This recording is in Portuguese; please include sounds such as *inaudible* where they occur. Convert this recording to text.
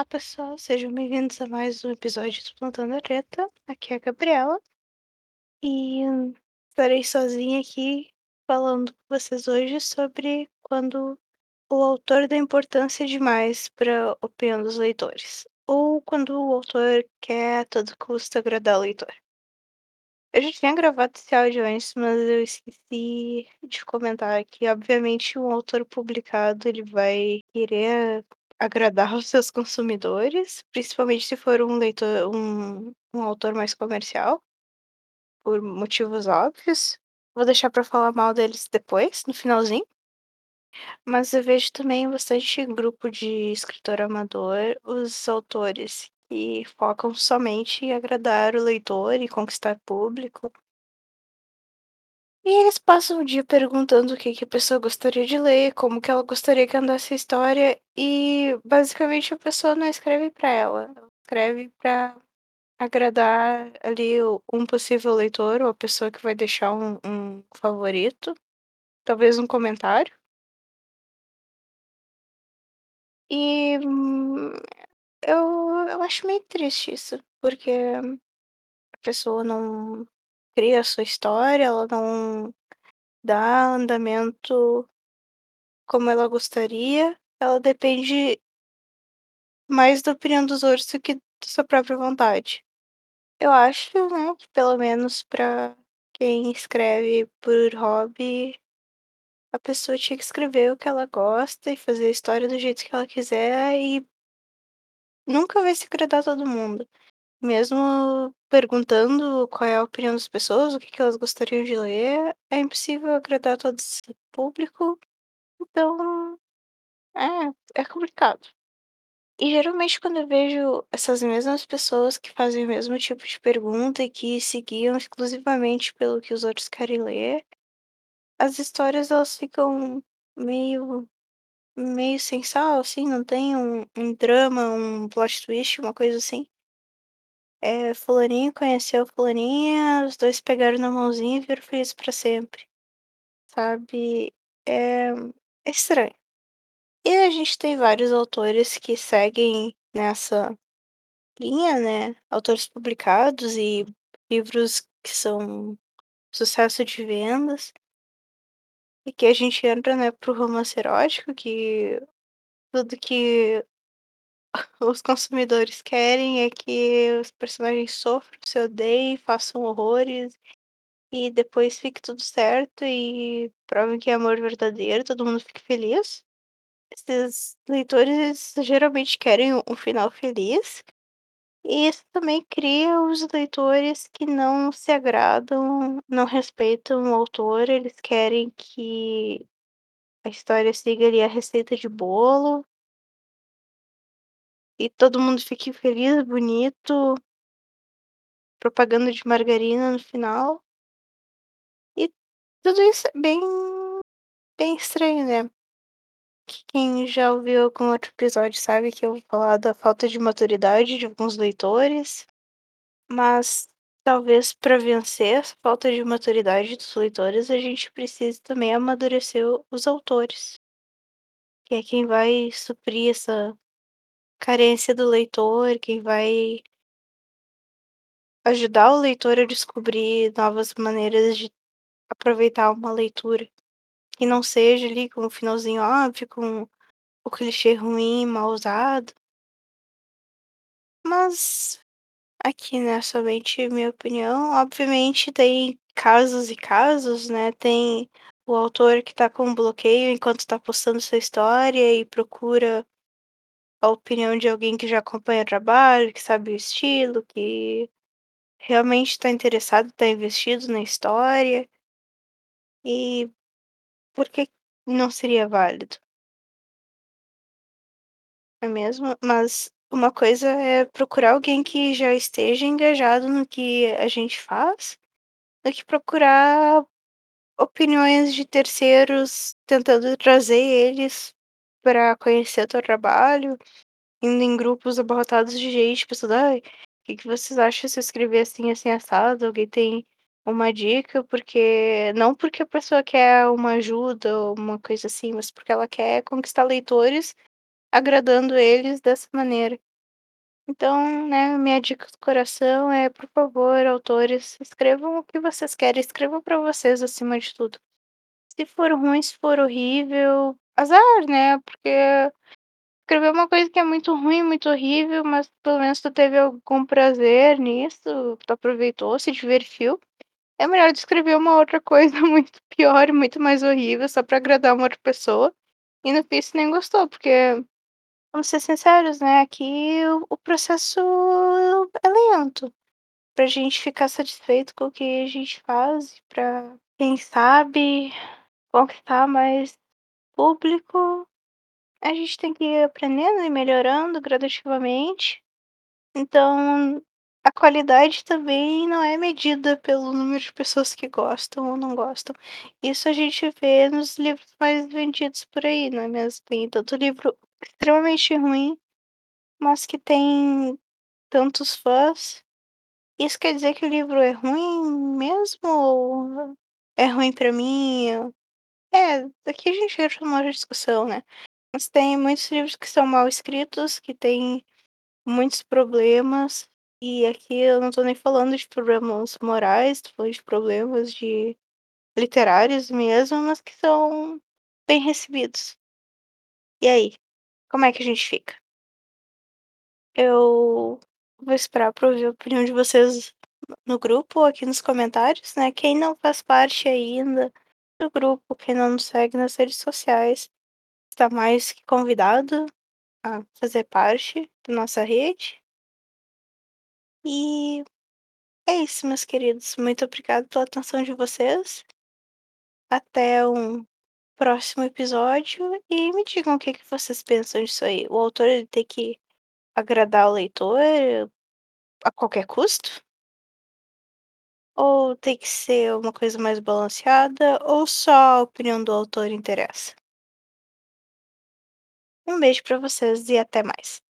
Olá, pessoal, sejam bem-vindos a mais um episódio do Plantando a Treta. Aqui é a Gabriela e estarei sozinha aqui falando com vocês hoje sobre quando o autor dá importância demais para a opinião dos leitores, ou quando o autor quer a todo custo agradar o leitor. Eu já tinha gravado esse áudio antes, mas eu esqueci de comentar que, obviamente, um autor publicado ele vai querer agradar os seus consumidores, principalmente se for um leitor um um autor mais comercial por motivos óbvios. Vou deixar pra falar mal deles depois, no finalzinho. Mas eu vejo também bastante grupo de escritor amador, os autores que focam somente em agradar o leitor e conquistar público. E eles passam o dia perguntando o que que a pessoa gostaria de ler, como que ela gostaria que andasse a história, e basicamente a pessoa não escreve pra ela, ela escreve pra agradar ali um possível leitor ou a pessoa que vai deixar um um favorito, talvez um comentário. E, hum, eu eu acho meio triste isso, porque a pessoa não cria a sua história, ela não dá andamento como ela gostaria, ela depende mais da opinião dos outros do que da sua própria vontade. Eu acho, né, que pelo menos pra quem escreve por hobby, a pessoa tinha que escrever o que ela gosta e fazer a história do jeito que ela quiser e nunca vai se agradar todo mundo. Mesmo perguntando qual é a opinião das pessoas, o que elas gostariam de ler, é impossível agradar todo esse público, então, é, é complicado. E geralmente quando eu vejo essas mesmas pessoas que fazem o mesmo tipo de pergunta e que se guiam exclusivamente pelo que os outros querem ler, as histórias elas ficam meio meio sem sal, assim, não tem um um drama, um plot twist, uma coisa assim. Eh, fulaninho conheceu fulaninha, os 2 pegaram na mãozinha e viveram felizes pra sempre, sabe, é é estranho. E a gente tem vários autores que seguem nessa linha, né, autores publicados e livros que são sucesso de vendas. E que a gente entra, né, para o romance erótico que tudo que os consumidores querem é que os personagens sofram, se odeiem, façam horrores e depois fique tudo certo e provem que é amor verdadeiro, todo mundo fique feliz. Esses leitores geralmente querem um final feliz, e isso também cria os leitores que não se agradam, não respeitam o autor, eles querem que a história siga ali a receita de bolo e todo mundo fique feliz, bonito propaganda de margarina no final. E tudo isso é bem bem estranho, né. Que quem já ouviu algum outro episódio sabe que eu vou falar da falta de maturidade de alguns leitores, mas talvez pra vencer essa falta de maturidade dos leitores, a gente precise também amadurecer os autores. Que é quem vai suprir essa carência do leitor, quem vai ajudar o leitor a descobrir novas maneiras de aproveitar uma leitura, que não seja ali com o finalzinho óbvio, com o clichê ruim, mal usado. Mas, aqui, né, somente minha opinião, obviamente tem casos e casos, né, tem o autor que tá com bloqueio enquanto tá postando sua história e procura a opinião de alguém que já acompanha o trabalho, que sabe o estilo, que realmente tá interessado, tá investido na história. E por que não seria válido? É mesmo? Mas uma coisa é procurar alguém que já esteja engajado no que a gente faz, do que procurar opiniões de terceiros, tentando trazer eles pra conhecer o teu trabalho, indo em grupos abarrotados de gente, pensando: "Ai, que que vocês acham se eu escrever assim, assim, assado? Alguém tem uma dica?", porque não porque a pessoa quer uma ajuda ou uma coisa assim, mas porque ela quer conquistar leitores, agradando eles dessa maneira. Então, né, minha dica do coração é, por favor, autores, escrevam o que vocês querem, escrevam pra vocês acima de tudo. Se for ruim, se for horrível, azar, né, porque escrever uma coisa que é muito ruim, muito horrível, mas pelo menos tu teve algum prazer nisso, tu aproveitou, se divertiu, é melhor do que escrever uma outra *laughs* coisa muito pior e muito mais horrível só pra agradar uma outra pessoa, e no fim nem gostou, porque, vamos ser sinceros, né, aqui o processo é lento, pra gente ficar satisfeito com o que a gente faz, pra, quem sabe, conquistar mais público, a gente tem que ir aprendendo e melhorando gradativamente. Então, a qualidade também não é medida pelo número de pessoas que gostam ou não gostam. Isso a gente vê nos livros mais vendidos por aí, não é mesmo? Tem tanto livro extremamente ruim, mas que tem tantos fãs. Isso quer dizer que o livro é ruim mesmo ou é ruim pra mim? É, aqui a gente entra numa discussão, né. Mas tem muitos livros que são mal escritos, que têm muitos problemas, e aqui eu não tô nem falando de problemas morais, tô falando de problemas de literários mesmo, mas que são bem recebidos. E aí, como é que a gente fica? Eu vou esperar pra ouvir a opinião de vocês no grupo aqui nos comentários, né. Quem não faz parte ainda do grupo, quem não nos segue nas redes sociais, está mais que convidado a fazer parte da nossa rede. E é isso, meus queridos, muito obrigada pela atenção de vocês. Até um próximo episódio e me digam o que que vocês pensam disso aí. O autor ele tem que agradar o leitor a qualquer custo? Ou tem que ser uma coisa mais balanceada, ou só a opinião do autor interessa? Um beijo pra vocês e até mais.